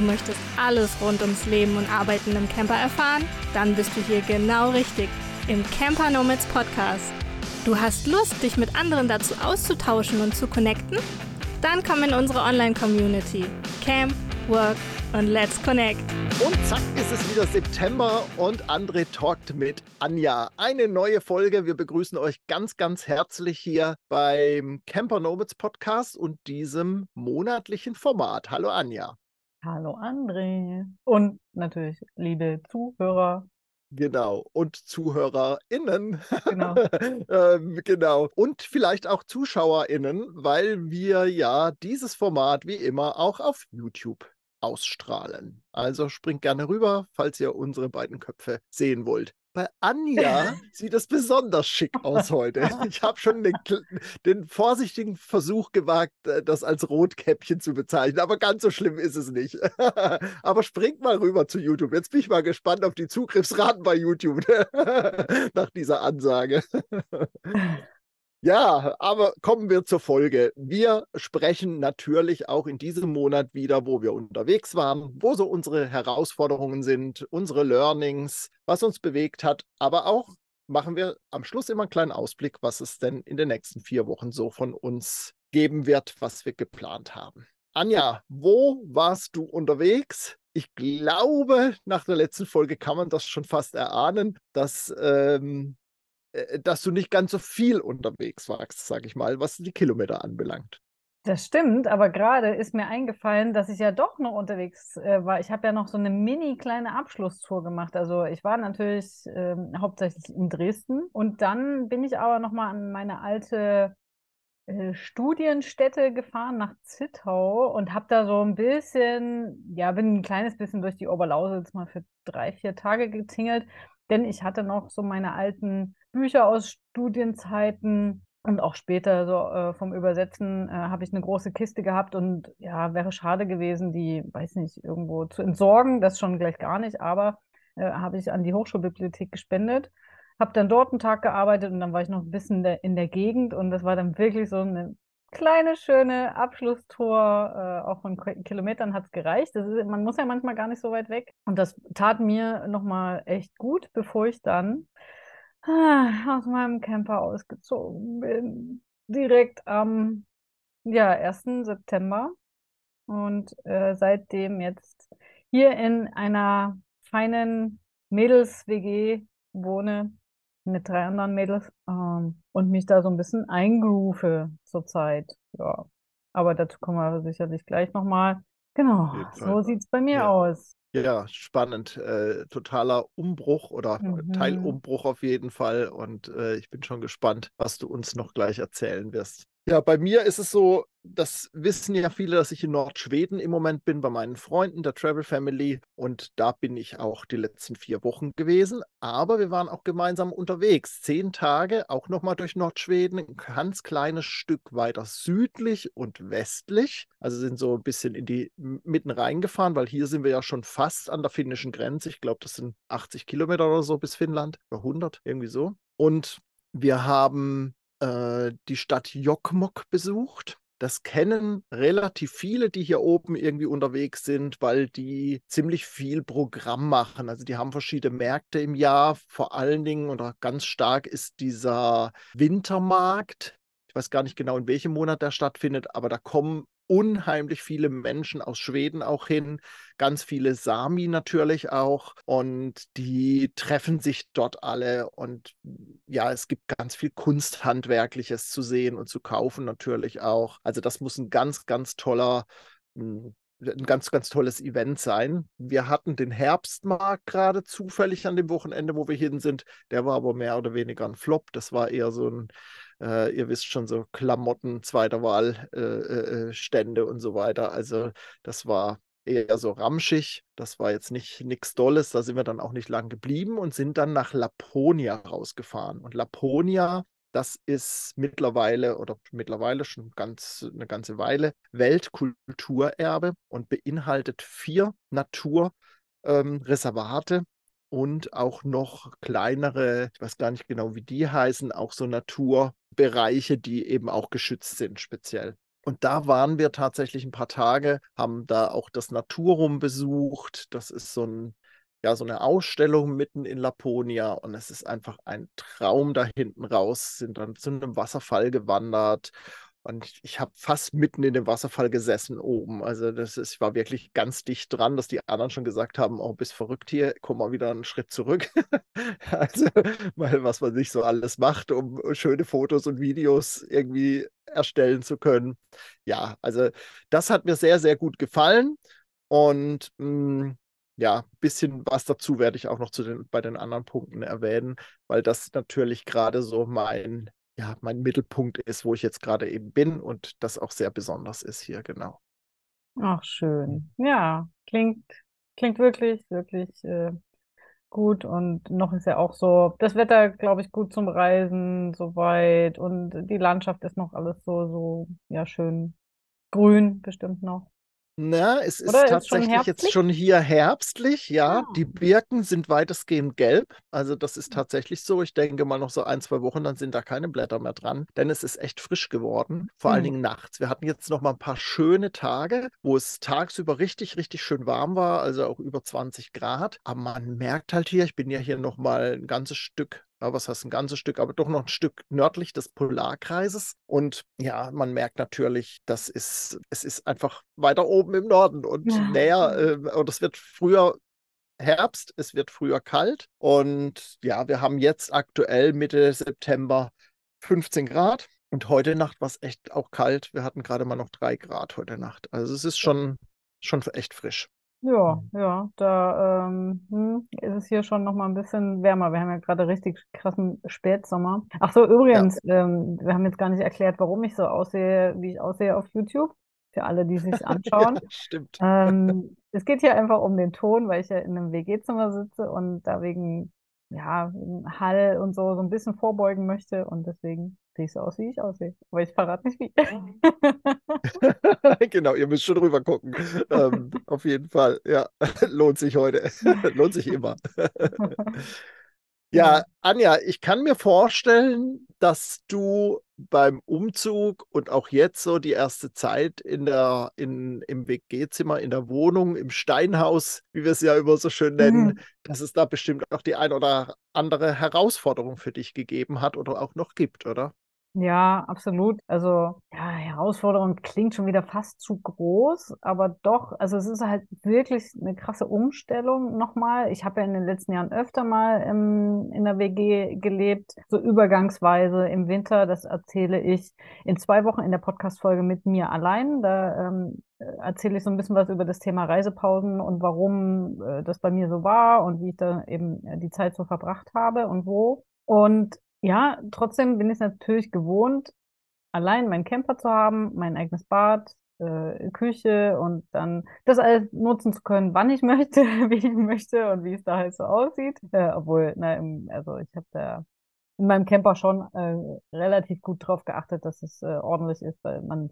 Du möchtest alles rund ums Leben und Arbeiten im Camper erfahren? Dann bist du hier genau richtig im Camper Nomads Podcast. Du hast Lust, dich mit anderen dazu auszutauschen und zu connecten? Dann komm in unsere Online-Community. Camp, Work und Let's Connect. Und zack ist es wieder September und André talkt mit Anja. Eine neue Folge. Wir begrüßen euch ganz, ganz herzlich hier beim Camper Nomads Podcast und diesem monatlichen Format. Hallo Anja. Hallo André. Und natürlich liebe Zuhörer. Genau. Und ZuhörerInnen. Genau. ähm, genau. Und vielleicht auch ZuschauerInnen, weil wir ja dieses Format wie immer auch auf YouTube ausstrahlen. Also springt gerne rüber, falls ihr unsere beiden Köpfe sehen wollt. Bei Anja sieht es besonders schick aus heute. Ich habe schon den, den, vorsichtigen Versuch gewagt, äh, das als Rotkäppchen zu bezeichnen, aber ganz so schlimm ist es nicht. aber springt mal rüber zu YouTube. Jetzt bin ich mal gespannt auf die Zugriffsraten bei YouTube nach dieser Ansage. Ja, aber kommen wir zur Folge. Wir sprechen natürlich auch in diesem Monat wieder, wo wir unterwegs waren, wo so unsere Herausforderungen sind, unsere Learnings, was uns bewegt hat, aber auch machen wir am Schluss immer einen kleinen Ausblick, was es denn in den nächsten vier Wochen so von uns geben wird, was wir geplant haben. Anja, wo warst du unterwegs? Ich glaube, nach der letzten Folge kann man das schon fast erahnen, dass ähm, äh, dass du nicht ganz so viel unterwegs warst, sage ich mal, was die Kilometer anbelangt. Das stimmt, aber gerade ist mir eingefallen, dass ich ja doch noch unterwegs äh, war. Ich habe ja noch so eine mini kleine Abschlusstour gemacht. Also ich war natürlich äh, hauptsächlich in Dresden und dann bin ich aber noch mal an meine alte äh, Studienstätte gefahren nach Zittau und habe da so ein bisschen, ja, bin ein kleines bisschen durch die Oberlausitz mal für drei, vier Tage getingelt, denn ich hatte noch so meine alten Bücher aus Studienzeiten und auch später so äh, vom Übersetzen äh, habe ich eine große Kiste gehabt und ja, wäre schade gewesen, die, weiß nicht, irgendwo zu entsorgen, das schon gleich gar nicht, aber äh, habe ich an die Hochschulbibliothek gespendet, habe dann dort einen Tag gearbeitet und dann war ich noch ein bisschen in der, in der Gegend und das war dann wirklich so eine kleine, schöne Abschlusstour, äh, auch von Kilometern hat es gereicht. Ist, man muss ja manchmal gar nicht so weit weg. Und das tat mir nochmal echt gut, bevor ich dann aus meinem Camper ausgezogen bin. Direkt am ja, 1. September. Und äh, seitdem jetzt hier in einer feinen Mädels-WG wohne mit drei anderen Mädels ähm, und mich da so ein bisschen eingerufe zurzeit. Ja. Aber dazu kommen wir sicherlich gleich nochmal. Genau, so sieht es bei mir ja. aus. Ja, spannend. Äh, totaler Umbruch oder mhm. Teilumbruch auf jeden Fall. Und äh, ich bin schon gespannt, was du uns noch gleich erzählen wirst. Ja, bei mir ist es so, das wissen ja viele, dass ich in Nordschweden im Moment bin, bei meinen Freunden, der Travel Family. Und da bin ich auch die letzten vier Wochen gewesen. Aber wir waren auch gemeinsam unterwegs. Zehn Tage, auch nochmal durch Nordschweden, ein ganz kleines Stück weiter südlich und westlich. Also sind so ein bisschen in die mitten reingefahren, weil hier sind wir ja schon fast an der finnischen Grenze. Ich glaube, das sind 80 Kilometer oder so bis Finnland. Oder 100, irgendwie so. Und wir haben äh, die Stadt Jokkmokk besucht. Das kennen relativ viele, die hier oben irgendwie unterwegs sind, weil die ziemlich viel Programm machen. Also die haben verschiedene Märkte im Jahr. Vor allen Dingen oder ganz stark ist dieser Wintermarkt. Ich weiß gar nicht genau, in welchem Monat der stattfindet, aber da kommen unheimlich viele Menschen aus Schweden auch hin, ganz viele Sami natürlich auch und die treffen sich dort alle und ja, es gibt ganz viel Kunsthandwerkliches zu sehen und zu kaufen natürlich auch. Also das muss ein ganz, ganz toller hm, ein ganz, ganz tolles Event sein. Wir hatten den Herbstmarkt gerade zufällig an dem Wochenende, wo wir hin sind. Der war aber mehr oder weniger ein Flop. Das war eher so ein äh, ihr wisst schon, so Klamotten, zweiter Wahl, äh, äh, Stände und so weiter. Also das war eher so ramschig. Das war jetzt nicht nichts Dolles. Da sind wir dann auch nicht lang geblieben und sind dann nach Laponia rausgefahren. Und Laponia, das ist mittlerweile oder mittlerweile schon ganz, eine ganze Weile Weltkulturerbe und beinhaltet vier Naturreservate. Ähm, und auch noch kleinere, ich weiß gar nicht genau, wie die heißen, auch so Naturbereiche, die eben auch geschützt sind, speziell. Und da waren wir tatsächlich ein paar Tage, haben da auch das Naturum besucht. Das ist so ein ja, so eine Ausstellung mitten in Laponia und es ist einfach ein Traum da hinten raus, sind dann zu einem Wasserfall gewandert und ich, ich habe fast mitten in dem Wasserfall gesessen oben. Also das ist, war wirklich ganz dicht dran, dass die anderen schon gesagt haben, oh, bist verrückt hier, komm mal wieder einen Schritt zurück. also, weil was man sich so alles macht, um schöne Fotos und Videos irgendwie erstellen zu können. Ja, also das hat mir sehr, sehr gut gefallen. Und mh, mm, ja, ein bisschen was dazu werde ich auch noch zu den, bei den anderen Punkten erwähnen, weil das natürlich gerade so mein ja, mein Mittelpunkt ist, wo ich jetzt gerade eben bin und das auch sehr besonders ist hier, genau. Ach, schön. Ja, klingt, klingt wirklich, wirklich äh, gut. Und noch ist ja auch so, das Wetter, glaube ich, gut zum Reisen, soweit. Und die Landschaft ist noch alles so, so, ja, schön grün, bestimmt noch. Na, es ist Oder tatsächlich ist jetzt schon hier herbstlich, ja. Ah. Die Birken sind weitestgehend gelb. Also das ist hm. tatsächlich so. Ich denke mal noch so ein, zwei Wochen, dann sind da keine Blätter mehr dran. Denn es ist echt frisch geworden. Vor mhm. allen hm. Dingen nachts. Wir hatten jetzt noch mal ein paar schöne Tage, wo es tagsüber richtig, richtig schön warm war. Also auch über 20 Grad. Aber man merkt halt hier, ich bin ja hier noch mal ein ganzes Stück ja, was heißt ein ganzes Stück, aber doch noch ein Stück nördlich des Polarkreises. Und ja, man merkt natürlich, das ist, es ist einfach weiter oben im Norden und ja. näher, äh, und es wird früher Herbst, es wird früher kalt. Und ja, wir haben jetzt aktuell Mitte September 15 Grad. Und heute Nacht war es echt auch kalt. Wir hatten gerade mal noch drei Grad heute Nacht. Also es ist schon, schon echt frisch. Ja, ja, da ähm, hm, ist es hier schon noch mal ein bisschen wärmer. Wir haben ja gerade richtig krassen Spätsommer. Ach so, übrigens, ähm, wir haben jetzt gar nicht erklärt, warum ich so aussehe, wie ich aussehe auf YouTube. Für alle, die sich anschauen. Ja, stimmt. Ähm, es geht hier einfach um den Ton, weil ich ja in einem WG-Zimmer sitze und da wegen ja, Hall und so so ein bisschen vorbeugen möchte und deswegen sehe ich so aus, wie ich aussehe. Aber ich verrate nicht wie. genau, ihr müsst schon rüber gucken. Ähm, auf jeden Fall, ja, lohnt sich heute. lohnt sich immer. Ja, Anja, ich kann mir vorstellen, dass du beim Umzug und auch jetzt so die erste Zeit in der, in, im WG-Zimmer, in der Wohnung, im Steinhaus, wie wir es ja immer so schön nennen, mhm. dass es da bestimmt auch die ein oder andere Herausforderung für dich gegeben hat oder auch noch gibt, oder? Ja, absolut. Also, ja, Herausforderung klingt schon wieder fast zu groß, aber doch, also es ist halt wirklich eine krasse Umstellung nochmal. Ich habe ja in den letzten Jahren öfter mal im, in der WG gelebt, so übergangsweise im Winter. Das erzähle ich in zwei Wochen in der Podcast-Folge mit mir allein. Da ähm, erzähle ich so ein bisschen was über das Thema Reisepausen und warum äh, das bei mir so war und wie ich da eben äh, die Zeit so verbracht habe und wo. Und ja, trotzdem bin ich natürlich gewohnt, allein meinen Camper zu haben, mein eigenes Bad, äh, Küche und dann das alles nutzen zu können, wann ich möchte, wie ich möchte und wie es da halt so aussieht. Äh, obwohl, na, im, also ich habe da in meinem Camper schon äh, relativ gut drauf geachtet, dass es äh, ordentlich ist, weil man,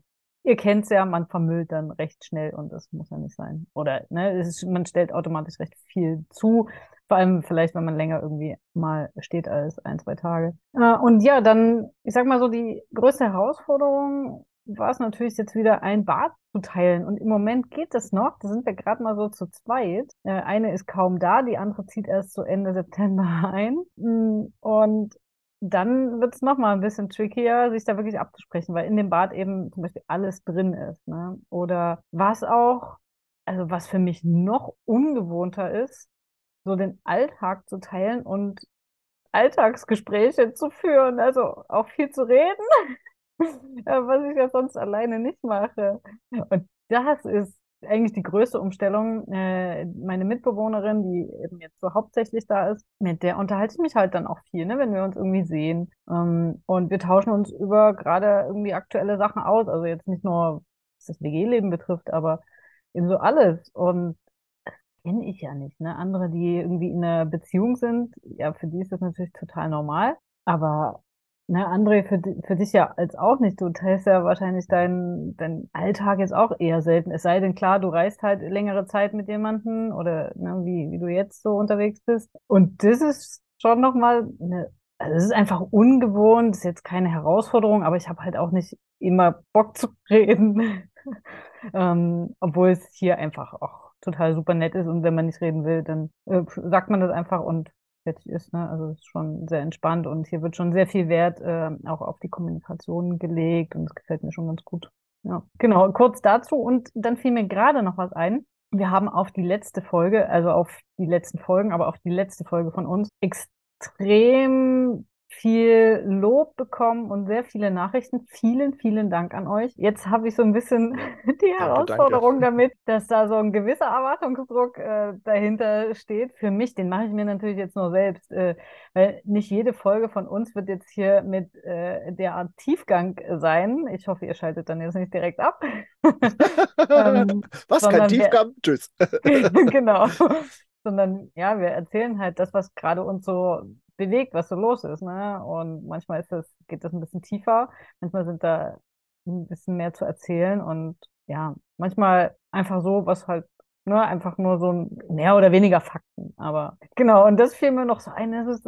ihr kennt es ja, man vermüllt dann recht schnell und das muss ja nicht sein. Oder ne, ist, man stellt automatisch recht viel zu. Vor allem vielleicht, wenn man länger irgendwie mal steht als ein, zwei Tage. Äh, und ja, dann, ich sag mal so, die größte Herausforderung war es natürlich jetzt wieder ein Bad zu teilen. Und im Moment geht es noch. Da sind wir gerade mal so zu zweit. Äh, eine ist kaum da, die andere zieht erst so Ende September ein. Mm, und dann wird es nochmal ein bisschen trickier, sich da wirklich abzusprechen, weil in dem Bad eben zum Beispiel alles drin ist. Ne? Oder was auch, also was für mich noch ungewohnter ist, so den Alltag zu teilen und Alltagsgespräche zu führen, also auch viel zu reden, was ich ja sonst alleine nicht mache. Und das ist eigentlich die größte Umstellung. Äh, meine Mitbewohnerin, die eben jetzt so hauptsächlich da ist, mit der unterhalte ich mich halt dann auch viel, ne, wenn wir uns irgendwie sehen. Ähm, und wir tauschen uns über gerade irgendwie aktuelle Sachen aus. Also jetzt nicht nur, was das WG-Leben betrifft, aber eben so alles. Und kenne ich ja nicht. Ne? Andere, die irgendwie in einer Beziehung sind, ja, für die ist das natürlich total normal. Aber ne, André, für, für dich ja als auch nicht. Du teilst ja wahrscheinlich deinen dein Alltag jetzt auch eher selten. Es sei denn, klar, du reist halt längere Zeit mit jemandem oder ne, wie, wie du jetzt so unterwegs bist. Und das ist schon nochmal eine also es ist einfach ungewohnt, ist jetzt keine Herausforderung, aber ich habe halt auch nicht immer Bock zu reden, ähm, obwohl es hier einfach auch total super nett ist und wenn man nicht reden will, dann äh, sagt man das einfach und fertig ist. Ne? Also es ist schon sehr entspannt und hier wird schon sehr viel Wert äh, auch auf die Kommunikation gelegt und es gefällt mir schon ganz gut. Ja, genau, kurz dazu und dann fiel mir gerade noch was ein. Wir haben auf die letzte Folge, also auf die letzten Folgen, aber auf die letzte Folge von uns extrem viel Lob bekommen und sehr viele Nachrichten. Vielen, vielen Dank an euch. Jetzt habe ich so ein bisschen die Herausforderung danke. damit, dass da so ein gewisser Erwartungsdruck äh, dahinter steht. Für mich, den mache ich mir natürlich jetzt nur selbst, äh, weil nicht jede Folge von uns wird jetzt hier mit äh, der Art Tiefgang sein. Ich hoffe, ihr schaltet dann jetzt nicht direkt ab. ähm, was, kein Tiefgang? Wir... Tschüss. genau. Sondern ja, wir erzählen halt das, was gerade uns so bewegt, was so los ist. Ne? Und manchmal ist das, geht das ein bisschen tiefer, manchmal sind da ein bisschen mehr zu erzählen und ja, manchmal einfach so, was halt ne, einfach nur so mehr oder weniger Fakten. Aber genau, und das fiel mir noch so ein, das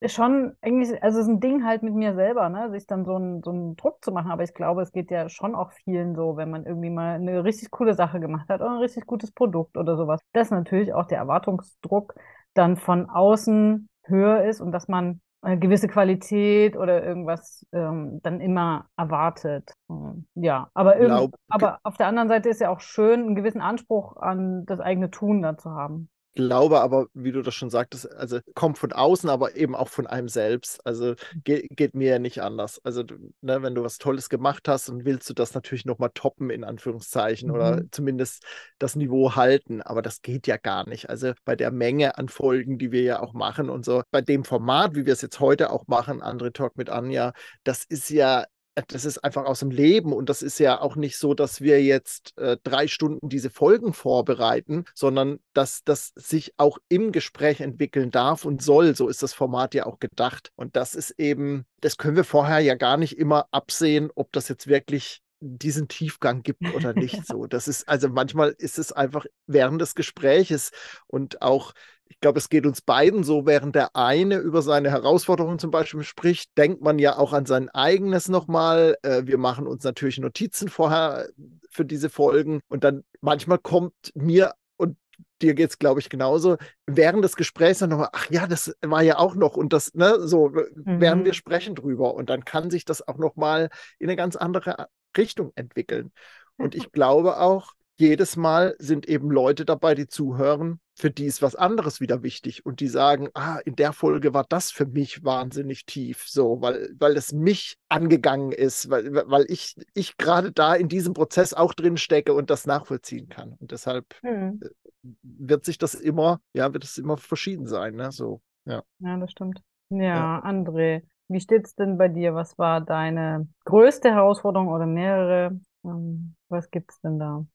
ist schon eigentlich, also es ist ein Ding halt mit mir selber, ne, sich dann so einen, so einen Druck zu machen. Aber ich glaube, es geht ja schon auch vielen so, wenn man irgendwie mal eine richtig coole Sache gemacht hat oder ein richtig gutes Produkt oder sowas. Das ist natürlich auch der Erwartungsdruck dann von außen höher ist und dass man eine gewisse Qualität oder irgendwas ähm, dann immer erwartet. Ähm, ja, aber, Glaub, aber auf der anderen Seite ist ja auch schön, einen gewissen Anspruch an das eigene Tun da zu haben glaube aber, wie du das schon sagtest, also kommt von außen, aber eben auch von einem selbst. Also ge geht mir ja nicht anders. Also, ne, wenn du was Tolles gemacht hast und willst du das natürlich nochmal toppen, in Anführungszeichen, mhm. oder zumindest das Niveau halten. Aber das geht ja gar nicht. Also bei der Menge an Folgen, die wir ja auch machen und so, bei dem Format, wie wir es jetzt heute auch machen, Andre Talk mit Anja, das ist ja das ist einfach aus dem Leben und das ist ja auch nicht so, dass wir jetzt äh, drei Stunden diese Folgen vorbereiten, sondern dass das sich auch im Gespräch entwickeln darf und soll. So ist das Format ja auch gedacht. Und das ist eben, das können wir vorher ja gar nicht immer absehen, ob das jetzt wirklich diesen Tiefgang gibt oder nicht so. Das ist, also manchmal ist es einfach während des Gespräches und auch ich glaube, es geht uns beiden so, während der eine über seine Herausforderungen zum Beispiel spricht, denkt man ja auch an sein eigenes nochmal. Äh, wir machen uns natürlich Notizen vorher für diese Folgen und dann manchmal kommt mir und dir geht es, glaube ich, genauso, während des Gesprächs dann nochmal, ach ja, das war ja auch noch und das, ne, so, mhm. während wir sprechen drüber und dann kann sich das auch nochmal in eine ganz andere Richtung entwickeln. Und ich glaube auch, jedes Mal sind eben Leute dabei, die zuhören, für die ist was anderes wieder wichtig und die sagen, ah, in der Folge war das für mich wahnsinnig tief, so, weil, weil es mich angegangen ist, weil, weil ich, ich gerade da in diesem Prozess auch drin stecke und das nachvollziehen kann. Und deshalb hm. wird sich das immer, ja, wird es immer verschieden sein, ne? So, ja. Ja, das stimmt. Ja, ja. André, wie steht es denn bei dir? Was war deine größte Herausforderung oder mehrere? Ähm, was gibt es denn da?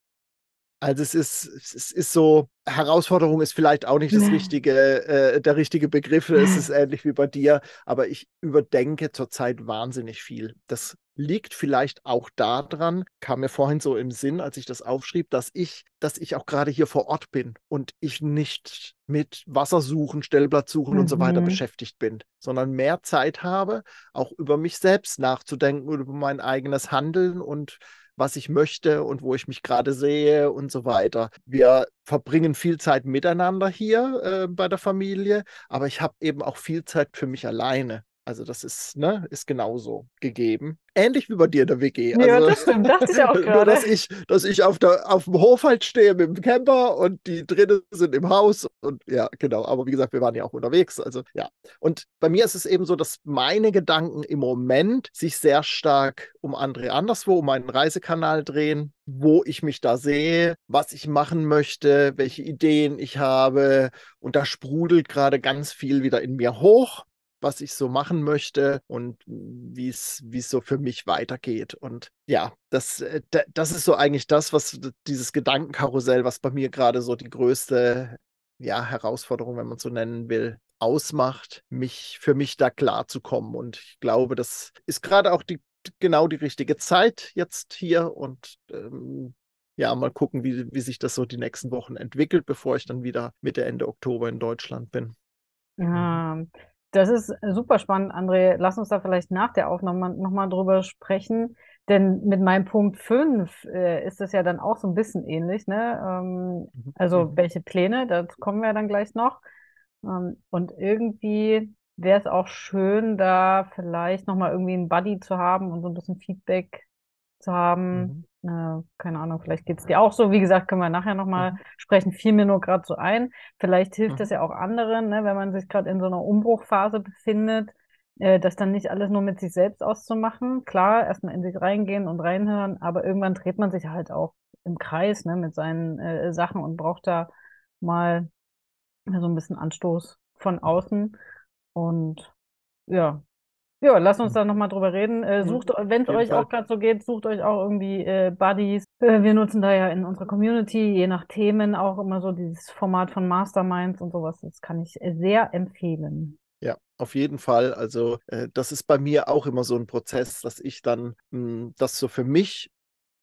Also es ist, es ist so, Herausforderung ist vielleicht auch nicht das richtige, äh, der richtige Begriff. Es ist ähnlich wie bei dir, aber ich überdenke zurzeit wahnsinnig viel. Das liegt vielleicht auch daran, kam mir vorhin so im Sinn, als ich das aufschrieb, dass ich, dass ich auch gerade hier vor Ort bin und ich nicht mit Wassersuchen, Stellplatzsuchen mhm. und so weiter mhm. beschäftigt bin, sondern mehr Zeit habe, auch über mich selbst nachzudenken, über mein eigenes Handeln und was ich möchte und wo ich mich gerade sehe und so weiter. Wir verbringen viel Zeit miteinander hier äh, bei der Familie, aber ich habe eben auch viel Zeit für mich alleine. Also das ist, ne, ist genauso gegeben. Ähnlich wie bei dir in der WG. Ja, also, das stimmt, dachte ich auch gerade. Nur, dass ich, dass ich auf, der, auf dem Hof halt stehe mit dem Camper und die drinnen sind im Haus. Und ja, genau. Aber wie gesagt, wir waren ja auch unterwegs. Also ja. Und bei mir ist es eben so, dass meine Gedanken im Moment sich sehr stark um André anderswo, um meinen Reisekanal drehen, wo ich mich da sehe, was ich machen möchte, welche Ideen ich habe. Und da sprudelt gerade ganz viel wieder in mir hoch was ich so machen möchte und wie es so für mich weitergeht. Und ja, das, äh, das ist so eigentlich das, was dieses Gedankenkarussell, was bei mir gerade so die größte ja, Herausforderung, wenn man so nennen will, ausmacht, mich für mich da klar zu kommen. Und ich glaube, das ist gerade auch die genau die richtige Zeit jetzt hier und ähm, ja, mal gucken, wie, wie sich das so die nächsten Wochen entwickelt, bevor ich dann wieder Mitte, Ende Oktober in Deutschland bin. Ja, Das ist super spannend, André. Lass uns da vielleicht nach der Aufnahme nochmal drüber sprechen. Denn mit meinem Punkt 5 äh, ist es ja dann auch so ein bisschen ähnlich. Ne? Ähm, mhm. also mhm. welche Pläne, da kommen wir dann gleich noch. Ähm, und irgendwie wäre es auch schön, da vielleicht nochmal irgendwie einen Buddy zu haben und so ein bisschen Feedback zu haben. Mhm. Äh, keine Ahnung, vielleicht geht es dir auch so. Wie gesagt, können wir nachher nochmal mhm. sprechen. Fiel mir nur gerade so ein. Vielleicht hilft es mhm. ja auch anderen, ne, wenn man sich gerade in so einer Umbruchphase befindet, äh, das dann nicht alles nur mit sich selbst auszumachen. Klar, erstmal in sich reingehen und reinhören, aber irgendwann dreht man sich halt auch im Kreis ne, mit seinen äh, Sachen und braucht da mal so ein bisschen Anstoß von außen. Und ja, ja, lass uns da nochmal drüber reden. Äh, sucht, wenn es euch Fall. auch gerade so geht, sucht euch auch irgendwie äh, Buddies. Äh, wir nutzen da ja in unserer Community, je nach Themen, auch immer so dieses Format von Masterminds und sowas. Das kann ich sehr empfehlen. Ja, auf jeden Fall. Also äh, das ist bei mir auch immer so ein Prozess, dass ich dann mh, hm, das so für mich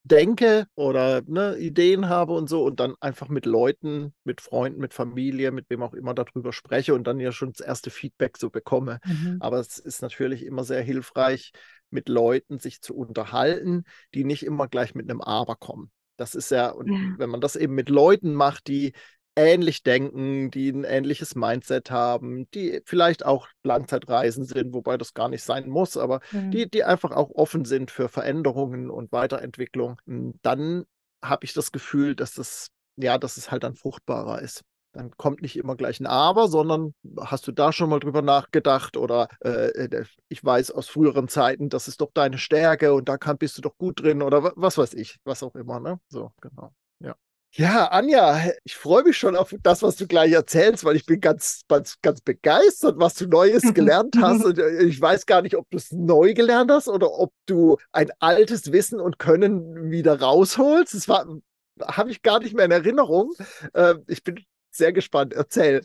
denke oder ne, Ideen habe und so und dann einfach mit Leuten, mit Freunden, mit Familie, mit wem auch immer darüber spreche und dann ja schon das erste Feedback so bekomme. Mhm. Aber es ist natürlich immer sehr hilfreich, mit Leuten sich zu unterhalten, die nicht immer gleich mit einem Aber kommen. Das ist ja, und ja. wenn man das eben mit Leuten macht, die ähnlich denken, die ein ähnliches Mindset haben, die vielleicht auch Langzeitreisen sind, wobei das gar nicht sein muss, aber mhm. die, die einfach auch offen sind für Veränderungen und Weiterentwicklung, hm, dann habe ich das Gefühl, dass das, ja, dass es halt dann fruchtbarer ist. Dann kommt nicht immer gleich ein Aber, sondern hast du da schon mal drüber nachgedacht oder äh, äh ich weiß aus früheren Zeiten, das ist doch deine Stärke und da kann, bist du doch gut drin oder was weiß ich, was auch immer, ne? So, genau. Ja. Ja, Anja, ich freue mich schon auf das, was du gleich erzählst, weil ich bin ganz, ganz, ganz begeistert, was du Neues gelernt hast. Und äh, ich weiß gar nicht, ob du es neu gelernt hast oder ob du ein altes Wissen und Können wieder rausholst. Das habe ich gar nicht mehr in Erinnerung. Ähm, ich bin sehr gespannt. Erzähl.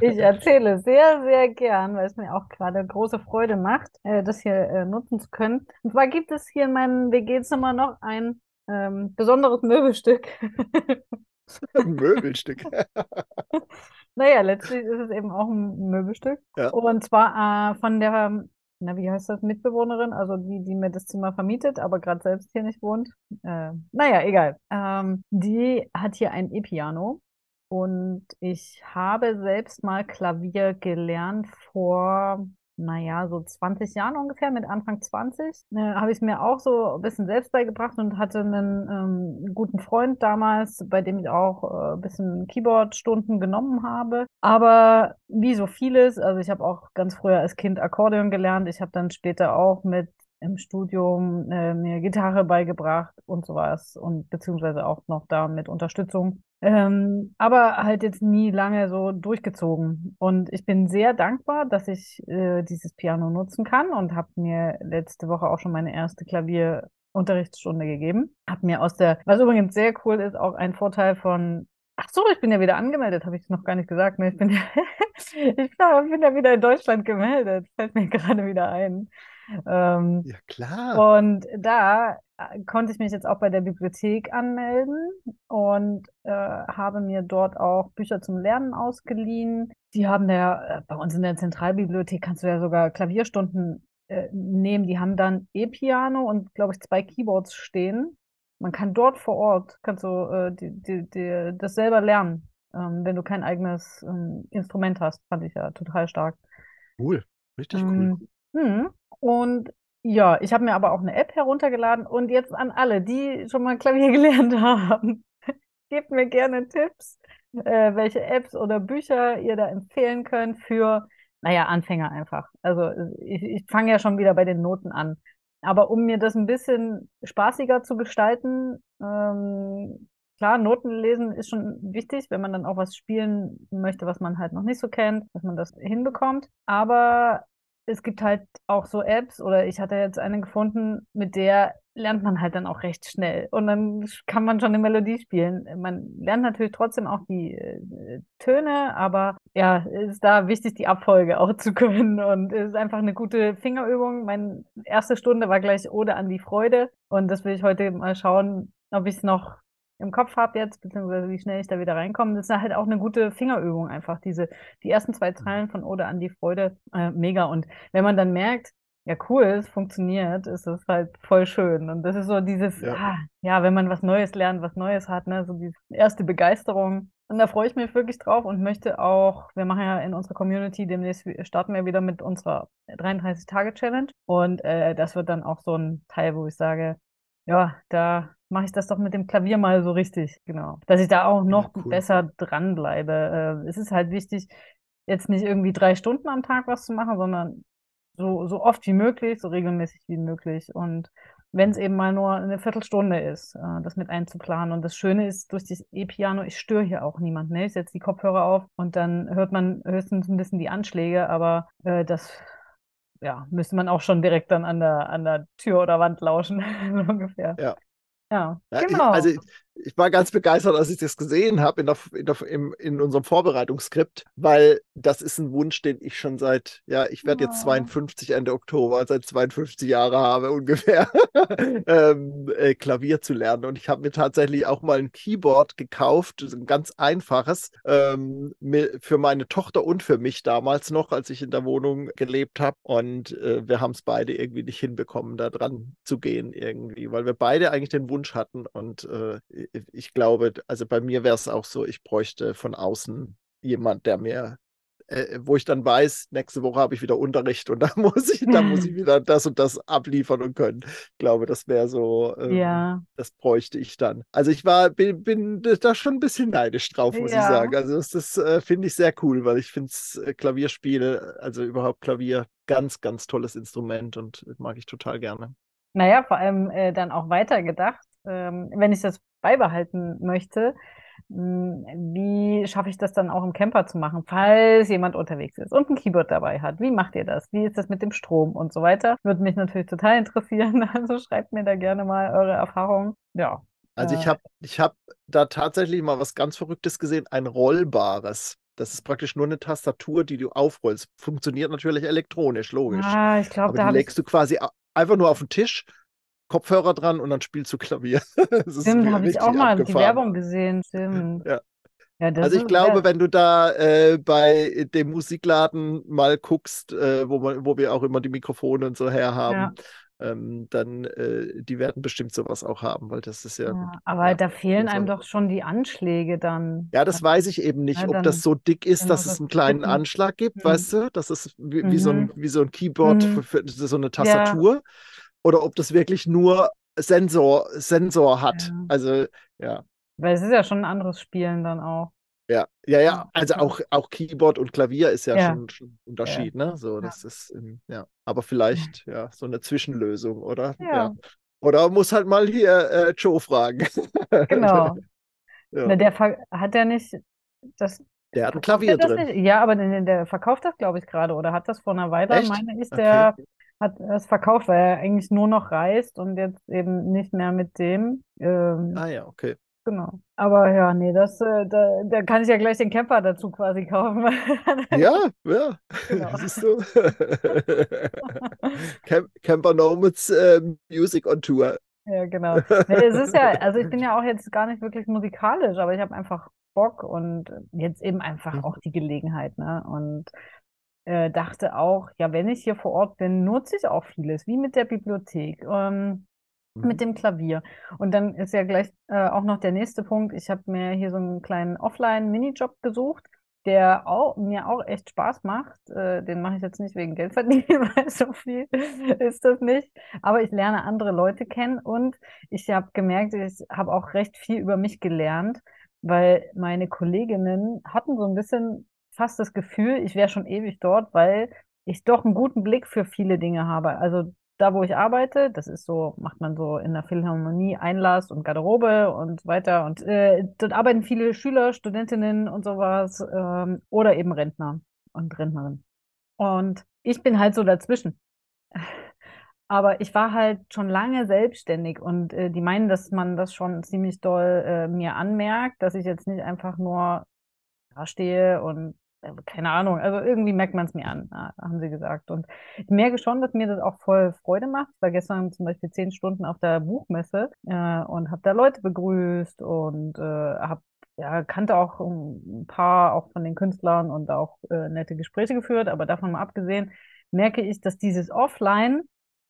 Ich erzähle sehr, sehr gern, weil es mir auch gerade große Freude macht, äh, das hier äh, nutzen zu können. Und zwar gibt es hier in meinem WG-Zimmer noch ein ähm, besonderes Möbelstück. Möbelstück. naja, letztlich ist es eben auch ein Möbelstück. Ja. Und zwar äh, von der, na, wie heißt das, Mitbewohnerin, also die, die mir das Zimmer vermietet, aber gerade selbst hier nicht wohnt. Äh, naja, egal. Ähm, die hat hier ein E-Piano. Und ich habe selbst mal Klavier gelernt vor naja, so 20 Jahren ungefähr, mit Anfang 20, äh, habe ich es mir auch so ein bisschen selbst beigebracht und hatte einen ähm, guten Freund damals, bei dem ich auch äh, ein bisschen Keyboard-Stunden genommen habe. Aber wie so vieles, also ich habe auch ganz früher als Kind Akkordeon gelernt, ich habe dann später auch mit im Studium äh, mir Gitarre beigebracht und sowas und beziehungsweise auch noch da mit Unterstützung. Ähm, aber halt jetzt nie lange so durchgezogen. Und ich bin sehr dankbar, dass ich äh, dieses Piano nutzen kann und habe mir letzte Woche auch schon meine erste Klavierunterrichtsstunde gegeben. Hab mir aus der, was übrigens sehr cool ist, auch ein Vorteil von Ach so, ich bin ja wieder angemeldet, habe ich noch gar nicht gesagt. Ne? Ich bin ja, ich bin ja wieder in Deutschland gemeldet. Fällt mir gerade wieder ein. Ähm, ja, klar. Und da äh, konnte ich mich jetzt auch bei der Bibliothek anmelden und äh, habe mir dort auch Bücher zum Lernen ausgeliehen. Die haben ja, äh, bei uns in der Zentralbibliothek kannst du ja sogar Klavierstunden äh, nehmen. Die haben dann E-Piano und, glaube ich, zwei Keyboards stehen. Man kann dort vor Ort, kannst du äh, die, die, die, das selber lernen, ähm, wenn du kein eigenes ähm, Instrument hast. Fand ich ja total stark. Cool, richtig cool. Ähm, und ja, ich habe mir aber auch eine App heruntergeladen und jetzt an alle, die schon mal Klavier gelernt haben, gebt mir gerne Tipps, äh, welche Apps oder Bücher ihr da empfehlen könnt für, naja, Anfänger einfach. Also ich, ich fange ja schon wieder bei den Noten an. Aber um mir das ein bisschen spaßiger zu gestalten, ähm, klar, Noten lesen ist schon wichtig, wenn man dann auch was spielen möchte, was man halt noch nicht so kennt, dass man das hinbekommt. Aber es gibt halt auch so Apps oder ich hatte jetzt eine gefunden, mit der lernt man halt dann auch recht schnell und dann kann man schon eine Melodie spielen. Man lernt natürlich trotzdem auch die äh, Töne, aber ja, ist da wichtig, die Abfolge auch zu können und es ist einfach eine gute Fingerübung. Meine erste Stunde war gleich Ode an die Freude und das will ich heute mal schauen, ob ich es noch im Kopf habe jetzt, beziehungsweise wie schnell ich da wieder reinkomme. Das ist halt auch eine gute Fingerübung einfach. Diese, die ersten zwei Zeilen von Ode an die Freude, äh, mega. Und wenn man dann merkt, ja, cool, es funktioniert, ist es halt voll schön. Und das ist so dieses, ja. Ah, ja, wenn man was Neues lernt, was Neues hat, ne, so die erste Begeisterung. Und da freue ich mich wirklich drauf und möchte auch, wir machen ja in unserer Community, demnächst starten wir wieder mit unserer 33-Tage-Challenge. Und äh, das wird dann auch so ein Teil, wo ich sage, ja, da mache ich das doch mit dem Klavier mal so richtig, genau. Dass ich da auch noch ja, cool. besser dranbleibe. Äh, es ist halt wichtig, jetzt nicht irgendwie drei Stunden am Tag was zu machen, sondern so, so oft wie möglich, so regelmäßig wie möglich. Und wenn es eben mal nur eine Viertelstunde ist, äh, das mit einzuplanen. Und das Schöne ist, durch das E-Piano, ich störe hier auch niemanden. Ne? Ich setze die Kopfhörer auf und dann hört man höchstens ein bisschen die Anschläge, aber äh, das ja, müsste man auch schon direkt dann an der, an der Tür oder Wand lauschen, ungefähr. Ja. Ja, genau. Ich, also ich war ganz begeistert, als ich das gesehen habe in, in, in, unserem Vorbereitungsskript, weil das ist ein Wunsch, den ich schon seit, ja, ich werde jetzt 52 Ende Oktober, seit 52 Jahren habe ungefähr, ähm, äh, Klavier zu lernen. Und ich habe mir tatsächlich auch mal ein Keyboard gekauft, ein ganz einfaches, ähm, für meine Tochter und für mich damals noch, als ich in der Wohnung gelebt habe. Und äh, wir haben es beide irgendwie nicht hinbekommen, da dran zu gehen irgendwie, weil wir beide eigentlich den Wunsch hatten und äh, ich glaube, also bei mir wäre es auch so, ich bräuchte von außen jemand, der mir, äh, wo ich dann weiß, nächste Woche habe ich wieder Unterricht und da muss ich, da muss ich wieder das und das abliefern und können. Ich glaube, das wäre so, ähm, ja. das bräuchte ich dann. Also ich war, bin, bin da schon ein bisschen neidisch drauf, muss ja. ich sagen. Also das, das äh, finde ich sehr cool, weil ich finde äh, Klavierspiel, also überhaupt Klavier, ganz, ganz tolles Instrument und mag ich total gerne. Naja, vor allem äh, dann auch weitergedacht. Ähm, wenn ich das beibehalten möchte, hm, wie schaffe ich das dann auch im Camper zu machen, falls jemand unterwegs ist und ein Keyboard dabei hat? Wie macht ihr das? Wie ist das mit dem Strom und so weiter? Würde mich natürlich total interessieren. Also schreibt mir da gerne mal eure Erfahrungen. Ja. Also ich äh. habe ich hab da tatsächlich mal was ganz Verrücktes gesehen, ein rollbares. Das ist praktisch nur eine Tastatur, die du aufrollst. Funktioniert natürlich elektronisch, logisch. Ah, ich glaube, da die legst du quasi einfach nur auf den Tisch Kopfhörer dran und dann spielst du Klavier. Stimmt, habe ich auch mal abgefahren. die Werbung gesehen. Stimmt. Ja. Ja, also ich glaube, ja. wenn du da äh, bei dem Musikladen mal guckst, äh, wo, man, wo wir auch immer die Mikrofone und so her haben, ja. ähm, dann äh, die werden bestimmt sowas auch haben, weil das ist ja. ja aber da fehlen einem doch schon die Anschläge dann. Ja, das weiß ich eben nicht, ob das so dick ist, dass es einen kleinen gucken. Anschlag gibt, mhm. weißt du? Das ist wie, wie, mhm. so, ein, wie so ein Keyboard mhm. für, für, so eine Tastatur oder ob das wirklich nur Sensor, Sensor hat. Ja. Also, ja. Weil es ist ja schon ein anderes Spielen dann auch. Ja, ja, ja. Also auch, auch Keyboard und Klavier ist ja, ja. Schon, schon ein Unterschied, ja. ne? So, das ist, ja. Aber vielleicht, ja, so eine Zwischenlösung, oder? Ja. Oder muss halt mal hier äh, Joe fragen. Genau. Na, der hat ja nicht das. Der hat ein Klavier drin. Nicht? Ja, aber der, der verkauft das, glaube ich, gerade. Oder hat das vor einer Weile, Echt? meine ich, der okay hat es verkauft, weil er eigentlich nur noch reist und jetzt eben nicht mehr mit dem. Ähm, ah ja, okay. Genau. Aber ja, nee, das, äh, da, da kann ich ja gleich den Camper dazu quasi kaufen. ja, ja. Genau. Siehst du? Camp Camper Nomads äh, Music on Tour. Ja, genau. Nee, es ist ja, also ich bin ja auch jetzt gar nicht wirklich musikalisch, aber ich habe einfach Bock und jetzt eben einfach mhm. auch die Gelegenheit, ne? Und äh, dachte auch, ja, wenn ich hier vor Ort bin, nutze ich auch vieles, wie mit der Bibliothek, ähm, mhm. mit dem Klavier. Und dann ist ja gleich äh, auch noch der nächste Punkt. Ich habe mir hier so einen kleinen Offline-Minijob gesucht, der auch, mir auch echt Spaß macht. Äh, den mache ich jetzt nicht wegen Geld verdienen, weil so viel ist das nicht. Aber ich lerne andere Leute kennen und ich habe gemerkt, ich habe auch recht viel über mich gelernt, weil meine Kolleginnen hatten so ein bisschen fast das Gefühl, ich wäre schon ewig dort, weil ich doch einen guten Blick für viele Dinge habe. Also da, wo ich arbeite, das ist so, macht man so in der Philharmonie Einlass und Garderobe und weiter. Und äh, dort arbeiten viele Schüler, Studentinnen und sowas ähm, oder eben Rentner und Rentnerinnen. Und ich bin halt so dazwischen. Aber ich war halt schon lange selbstständig und äh, die meinen, dass man das schon ziemlich doll äh, mir anmerkt, dass ich jetzt nicht einfach nur da stehe und keine Ahnung, also irgendwie merkt man es mir an, haben sie gesagt. Und ich merke schon, dass mir das auch voll Freude macht. Ich war gestern zum Beispiel zehn Stunden auf der Buchmesse äh, und habe da Leute begrüßt und äh, habe ja, kannte auch ein paar auch von den Künstlern und auch äh, nette Gespräche geführt, aber davon mal abgesehen, merke ich, dass dieses Offline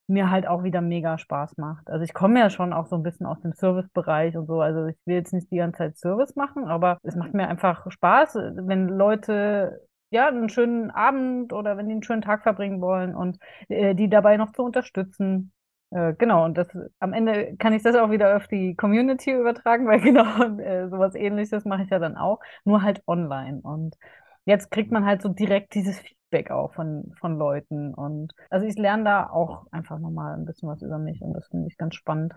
mir halt auch wieder mega Spaß macht. Also ich komme ja schon auch so ein bisschen aus dem Servicebereich und so. Also ich will jetzt nicht die ganze Zeit Service machen, aber es macht mir einfach Spaß, wenn Leute ja einen schönen Abend oder wenn die einen schönen Tag verbringen wollen und äh, die dabei noch zu unterstützen. Äh, genau, und das am Ende kann ich das auch wieder auf die Community übertragen, weil genau äh, sowas ähnliches mache ich ja dann auch, nur halt online. Und jetzt kriegt man halt so direkt dieses Feedback auch von, von Leuten. Und also ich lerne da auch einfach nochmal ein bisschen was über mich und das finde ich ganz spannend.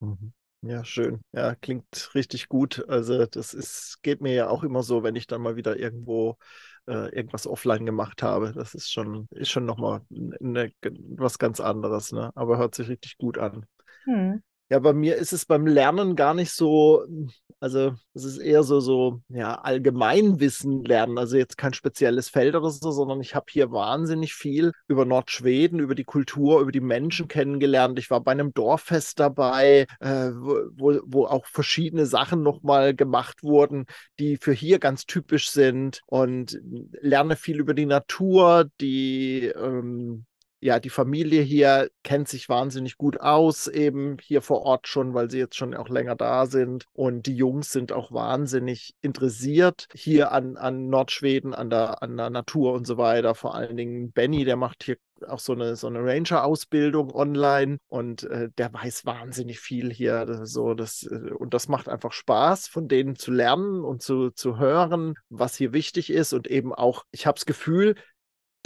Mhm. Ja, schön. Ja, klingt richtig gut. Also das ist, geht mir ja auch immer so, wenn ich dann mal wieder irgendwo äh, irgendwas offline gemacht habe. Das ist schon, ist schon nochmal ne, was ganz anderes, ne? Aber hört sich richtig gut an. Hm. Ja, bei mir ist es beim Lernen gar nicht so, also es ist eher so, so, ja, Allgemeinwissen lernen, also jetzt kein spezielles Feld oder so, sondern ich habe hier wahnsinnig viel über Nordschweden, über die Kultur, über die Menschen kennengelernt. Ich war bei einem Dorffest dabei, äh, wo, wo auch verschiedene Sachen nochmal gemacht wurden, die für hier ganz typisch sind und lerne viel über die Natur, die, ähm, ja, die Familie hier kennt sich wahnsinnig gut aus, eben hier vor Ort schon, weil sie jetzt schon auch länger da sind. Und die Jungs sind auch wahnsinnig interessiert hier an, an Nordschweden, an der, an der Natur und so weiter. Vor allen Dingen Benny, der macht hier auch so eine, so eine Ranger-Ausbildung online und äh, der weiß wahnsinnig viel hier. So, das, äh, und das macht einfach Spaß, von denen zu lernen und zu, zu hören, was hier wichtig ist. Und eben auch, ich habe das Gefühl,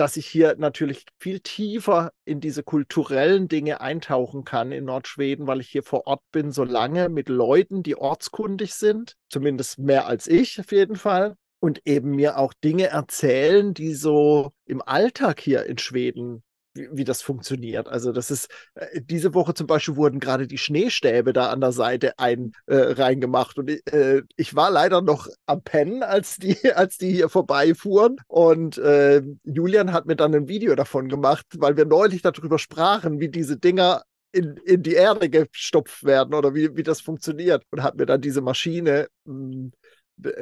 dass ich hier natürlich viel tiefer in diese kulturellen Dinge eintauchen kann in Nordschweden, weil ich hier vor Ort bin, so lange mit Leuten, die ortskundig sind, zumindest mehr als ich auf jeden Fall, und eben mir auch Dinge erzählen, die so im Alltag hier in Schweden wie, das funktioniert. Also das ist, äh, diese Woche zum Beispiel wurden gerade die Schneestäbe da an der Seite ein, äh, reingemacht. Und äh, ich war leider noch am Pennen, als die, als die hier vorbeifuhren. Und äh, Julian hat mir dann ein Video davon gemacht, weil wir neulich darüber sprachen, wie diese Dinger in, in die Erde gestopft werden oder wie, wie das funktioniert. Und hat mir dann diese Maschine mh, hm,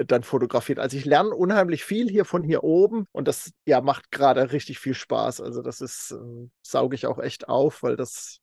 dann fotografiert. Also ich lerne unheimlich viel hier von hier oben und das ja macht gerade richtig viel Spaß. Also das ist, äh, sauge ich auch echt auf, weil das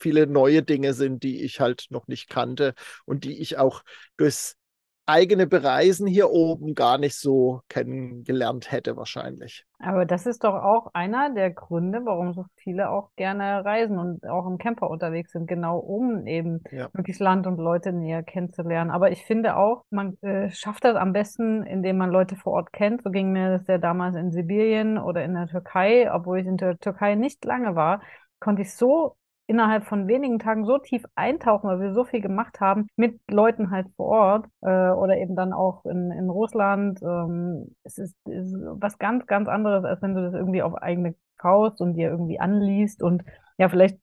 viele neue Dinge sind, die ich halt noch nicht kannte und die ich auch durchs eigene Bereisen hier oben gar nicht so kennengelernt hätte wahrscheinlich. Aber das ist doch auch einer der Gründe, warum so viele auch gerne reisen und auch im Camper unterwegs sind, genau um eben ja. wirklich Land und Leute näher kennenzulernen. Aber ich finde auch, man äh, schafft das am besten, indem man Leute vor Ort kennt. So ging mir das ja damals in Sibirien oder in der Türkei, obwohl ich in der Türkei nicht lange war konnte ich so innerhalb von wenigen Tagen so tief eintauchen, weil wir so viel gemacht haben mit Leuten halt vor Ort äh, oder eben dann auch in, in Russland. Ähm, es ist, ist was ganz, ganz anderes, als wenn du das irgendwie auf eigene Faust und dir irgendwie anliest und ja, vielleicht,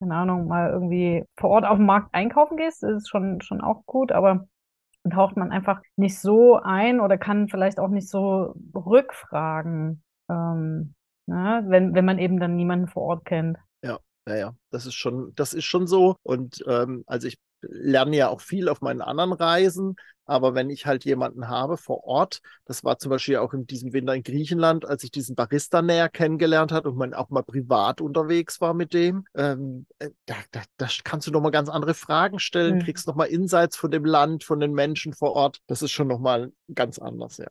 keine Ahnung, mal irgendwie vor Ort auf dem Markt einkaufen gehst, ist schon, schon auch gut, aber taucht man einfach nicht so ein oder kann vielleicht auch nicht so rückfragen, ähm, na, ne, wenn, wenn man eben dann niemanden vor Ort kennt. Ja, ja, das ist schon, das ist schon so. Und ähm, also ich lerne ja auch viel auf meinen anderen Reisen, aber wenn ich halt jemanden habe vor Ort, das war zum Beispiel auch in diesem Winter in Griechenland, als ich diesen Barista näher kennengelernt hat und man auch mal privat unterwegs war mit dem, ähm, äh, da, da, da kannst du nochmal ganz andere Fragen stellen, mhm. kriegst nochmal Insights von dem Land, von den Menschen vor Ort. Das ist schon nochmal ganz anders, ja.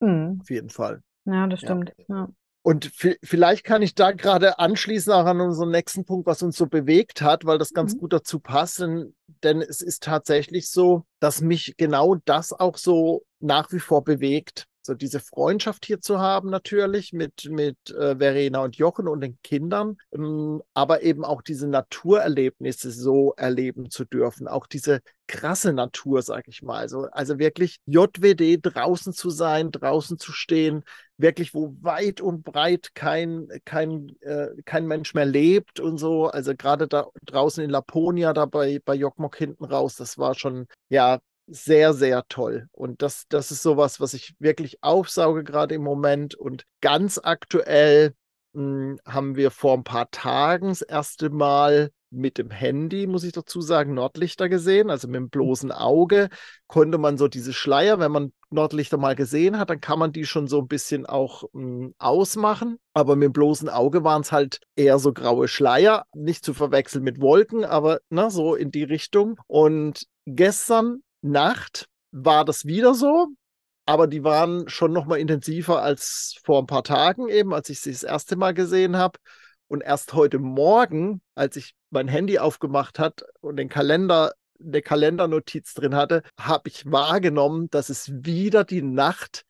Mhm. Auf jeden Fall. Ja, das stimmt. Ja. Ja. Und vielleicht kann ich da gerade anschließen auch an unseren nächsten Punkt, was uns so bewegt hat, weil das ganz mhm. gut dazu passt. Denn, denn es ist tatsächlich so, dass mich genau das auch so nach wie vor bewegt so diese Freundschaft hier zu haben natürlich mit, mit äh, Verena und Jochen und den Kindern, ähm, aber eben auch diese Naturerlebnisse so erleben zu dürfen, auch diese krasse Natur, sag ich mal. Also, also wirklich JWD draußen zu sein, draußen zu stehen, wirklich, wo weit und breit kein, kein, äh, kein Mensch mehr lebt und so. Also gerade da draußen in Laponia, da bei, bei Jokmok hinten raus, das war schon, ja, sehr, sehr toll. Und das, das ist sowas, was ich wirklich aufsauge gerade im Moment. Und ganz aktuell mh, hm, haben wir vor ein paar Tagen das erste Mal mit dem Handy, muss ich dazu sagen, Nordlichter gesehen. Also mit dem bloßen Auge konnte man so diese Schleier, wenn man Nordlichter mal gesehen hat, dann kann man die schon so ein bisschen auch mh, hm, ausmachen. Aber mit dem bloßen Auge waren es halt eher so graue Schleier, nicht zu verwechseln mit Wolken, aber ne, so in die Richtung. Und gestern Nacht war das wieder so, aber die waren schon noch mal intensiver als vor ein paar Tagen eben, als ich sie das erste Mal gesehen habe. Und erst heute Morgen, als ich mein Handy aufgemacht hat und den Kalender, eine Kalendernotiz drin hatte, habe ich wahrgenommen, dass es wieder die Nacht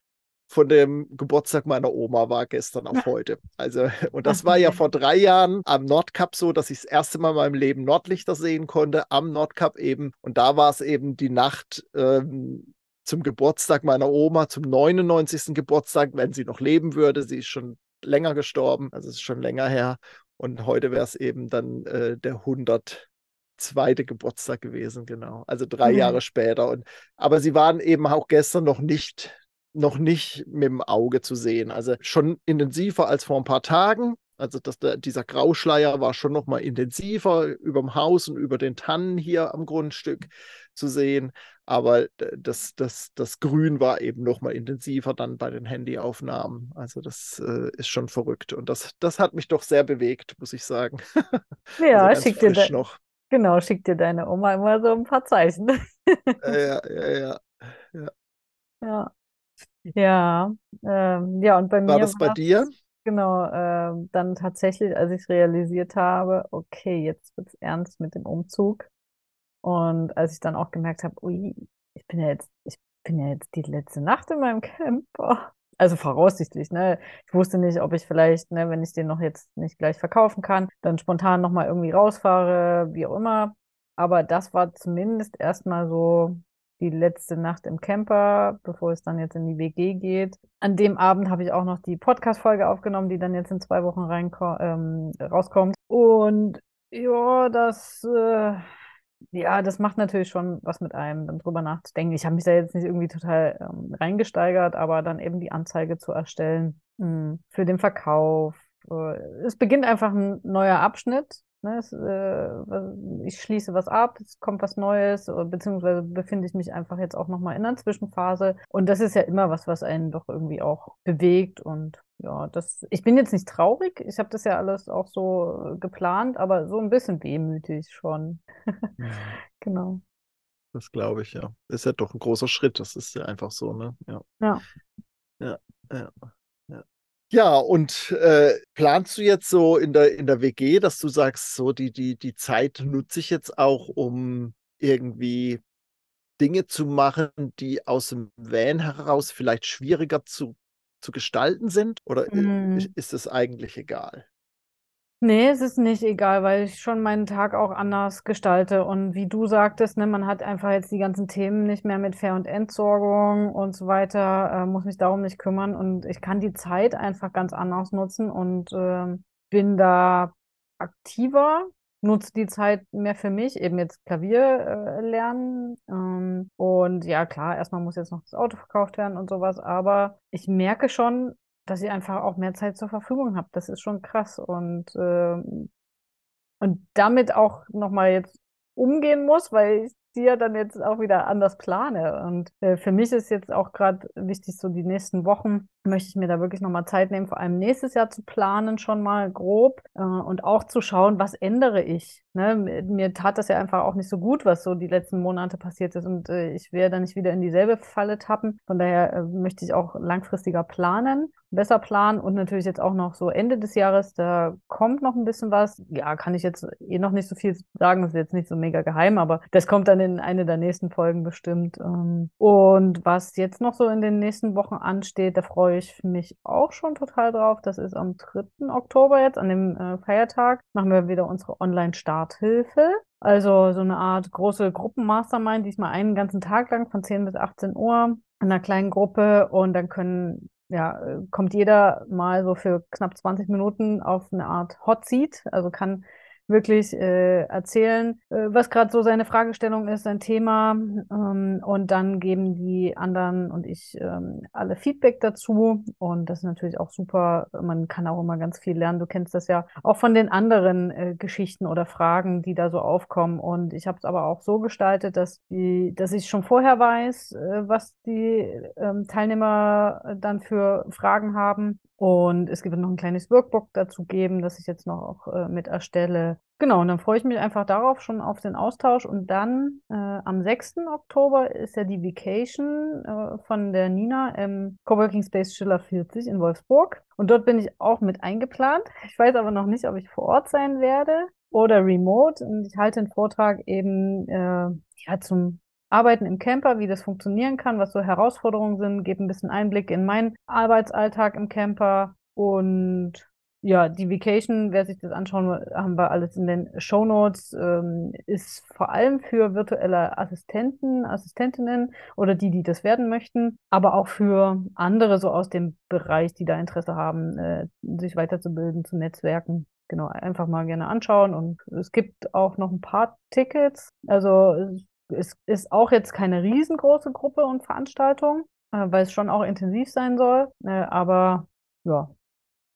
von dem Geburtstag meiner Oma war gestern auf heute. Also, und das war ja vor drei Jahren am Nordkap so, dass ich das erste Mal in meinem Leben Nordlichter sehen konnte, am Nordkap eben. Und da war es eben die Nacht ähm, zum Geburtstag meiner Oma, zum 99. Geburtstag, wenn sie noch leben würde. Sie ist schon länger gestorben, also es ist schon länger her. Und heute wäre es eben dann äh, der 102. Geburtstag gewesen, genau. Also drei mhm. Jahre später. Und, aber sie waren eben auch gestern noch nicht, noch nicht mit dem Auge zu sehen. Also schon intensiver als vor ein paar Tagen. Also das, der, dieser Grauschleier war schon noch mal intensiver über dem Haus und über den Tannen hier am Grundstück zu sehen. Aber das, das, das Grün war eben noch mal intensiver dann bei den Handyaufnahmen. Also das äh, ist schon verrückt. Und das, das hat mich doch sehr bewegt, muss ich sagen. Ja, also schick dir noch. Genau, schickt dir deine Oma immer so ein paar Zeichen. ja, ja, ja. Ja. Ja, ja, ähm, ja und bei mir. War das bei dir? Genau, äh, dann tatsächlich, als ich realisiert habe, okay, jetzt wird es ernst mit dem Umzug. Und als ich dann auch gemerkt habe, ui, ich bin ja jetzt, ich bin ja jetzt die letzte Nacht in meinem Camper. Also voraussichtlich, ne? Ich wusste nicht, ob ich vielleicht, ne, wenn ich den noch jetzt nicht gleich verkaufen kann, dann spontan nochmal irgendwie rausfahre, wie auch immer. Aber das war zumindest erstmal so die letzte Nacht im Camper, bevor es dann jetzt in die WG geht. An dem Abend habe ich auch noch die Podcast-Folge aufgenommen, die dann jetzt in zwei Wochen ähm, rauskommt. Und ja, das, äh, ja, das macht natürlich schon was mit einem, dann drüber nachzudenken. Ich habe mich da jetzt nicht irgendwie total ähm, reingesteigert, aber dann eben die Anzeige zu erstellen mh, hm, für den Verkauf. Äh, es beginnt einfach ein neuer Abschnitt Ne, es, äh, ich schließe was ab, es kommt was Neues, beziehungsweise befinde ich mich einfach jetzt auch nochmal in einer Zwischenphase. Und das ist ja immer was, was einen doch irgendwie auch bewegt. Und ja, das, ich bin jetzt nicht traurig, ich habe das ja alles auch so geplant, aber so ein bisschen wehmütig schon. Ja. genau. Das glaube ich, ja. Ist ja doch ein großer Schritt, das ist ja einfach so, ne? Ja. Ja. Ja, ja. Ja, und äh, planst du jetzt so in der, in der WG, dass du sagst, so die, die, die Zeit nutze ich jetzt auch, um irgendwie Dinge zu machen, die aus dem Van heraus vielleicht schwieriger zu, zu gestalten sind? Oder mhm. ist es eigentlich egal? Nee, es ist nicht egal, weil ich schon meinen Tag auch anders gestalte. Und wie du sagtest, ne, man hat einfach jetzt die ganzen Themen nicht mehr mit Fair- und Entsorgung und so weiter, äh, muss mich darum nicht kümmern. Und ich kann die Zeit einfach ganz anders nutzen und äh, bin da aktiver, nutze die Zeit mehr für mich, eben jetzt Klavier äh, lernen. Ähm, und ja, klar, erstmal muss jetzt noch das Auto verkauft werden und sowas, aber ich merke schon, dass ich einfach auch mehr Zeit zur Verfügung habe. Das ist schon krass. Und, äh, und damit auch nochmal jetzt umgehen muss, weil ich die ja dann jetzt auch wieder anders plane. Und äh, für mich ist jetzt auch gerade wichtig, so die nächsten Wochen möchte ich mir da wirklich nochmal Zeit nehmen, vor allem nächstes Jahr zu planen, schon mal grob äh, und auch zu schauen, was ändere ich. Ne? Mir, tat das ja einfach auch nicht so gut, was so die letzten Monate passiert ist und äh, ich werde nicht wieder in dieselbe Falle tappen. Von daher äh, möchte ich auch langfristiger planen besser planen und natürlich jetzt auch noch so Ende des Jahres, da kommt noch ein bisschen was. Ja, kann ich jetzt eh noch nicht so viel sagen, das ist jetzt nicht so mega geheim, aber das kommt dann in eine der nächsten Folgen bestimmt. Ähm. Und was jetzt noch so in den nächsten Wochen ansteht, da freue ich mich auch schon total drauf. Das ist am 3. Oktober jetzt, an dem äh, Feiertag, machen wir wieder unsere Online-Starthilfe. Also so eine Art große Gruppenmastermind, diesmal einen ganzen Tag lang von 10 bis 18 Uhr in einer kleinen Gruppe und dann können ja, kommt jeder mal so für knapp 20 Minuten auf eine Art Hot Seat, also kann wirklich äh, erzählen, äh, was gerade so seine Fragestellung ist, sein Thema. Ähm, und dann geben die anderen und ich ähm, alle Feedback dazu. Und das ist natürlich auch super. Man kann auch immer ganz viel lernen. Du kennst das ja auch von den anderen äh, Geschichten oder Fragen, die da so aufkommen. Und ich habe es aber auch so gestaltet, dass die, dass ich schon vorher weiß, äh, was die ähm, Teilnehmer dann für Fragen haben. Und es wird noch ein kleines Workbook dazu geben, das ich jetzt noch auch äh, mit erstelle. Genau, und dann freue ich mich einfach darauf, schon auf den Austausch. Und dann äh, am 6. Oktober ist ja die Vacation äh, von der Nina im Coworking Space Schiller 40 in Wolfsburg. Und dort bin ich auch mit eingeplant. Ich weiß aber noch nicht, ob ich vor Ort sein werde oder remote. Und ich halte den Vortrag eben äh, ja, zum Arbeiten im Camper, wie das funktionieren kann, was so Herausforderungen sind, gebe ein bisschen Einblick in meinen Arbeitsalltag im Camper und ja, die Vacation, wer sich das anschauen will, haben wir alles in den Show Notes, ähm, ist vor allem für virtuelle Assistenten, Assistentinnen oder die, die das werden möchten, aber auch für andere so aus dem Bereich, die da Interesse haben, äh, sich weiterzubilden, zu netzwerken. Genau, einfach mal gerne anschauen und es gibt auch noch ein paar Tickets. Also es ist auch jetzt keine riesengroße Gruppe und Veranstaltung, äh, weil es schon auch intensiv sein soll. Äh, aber ja,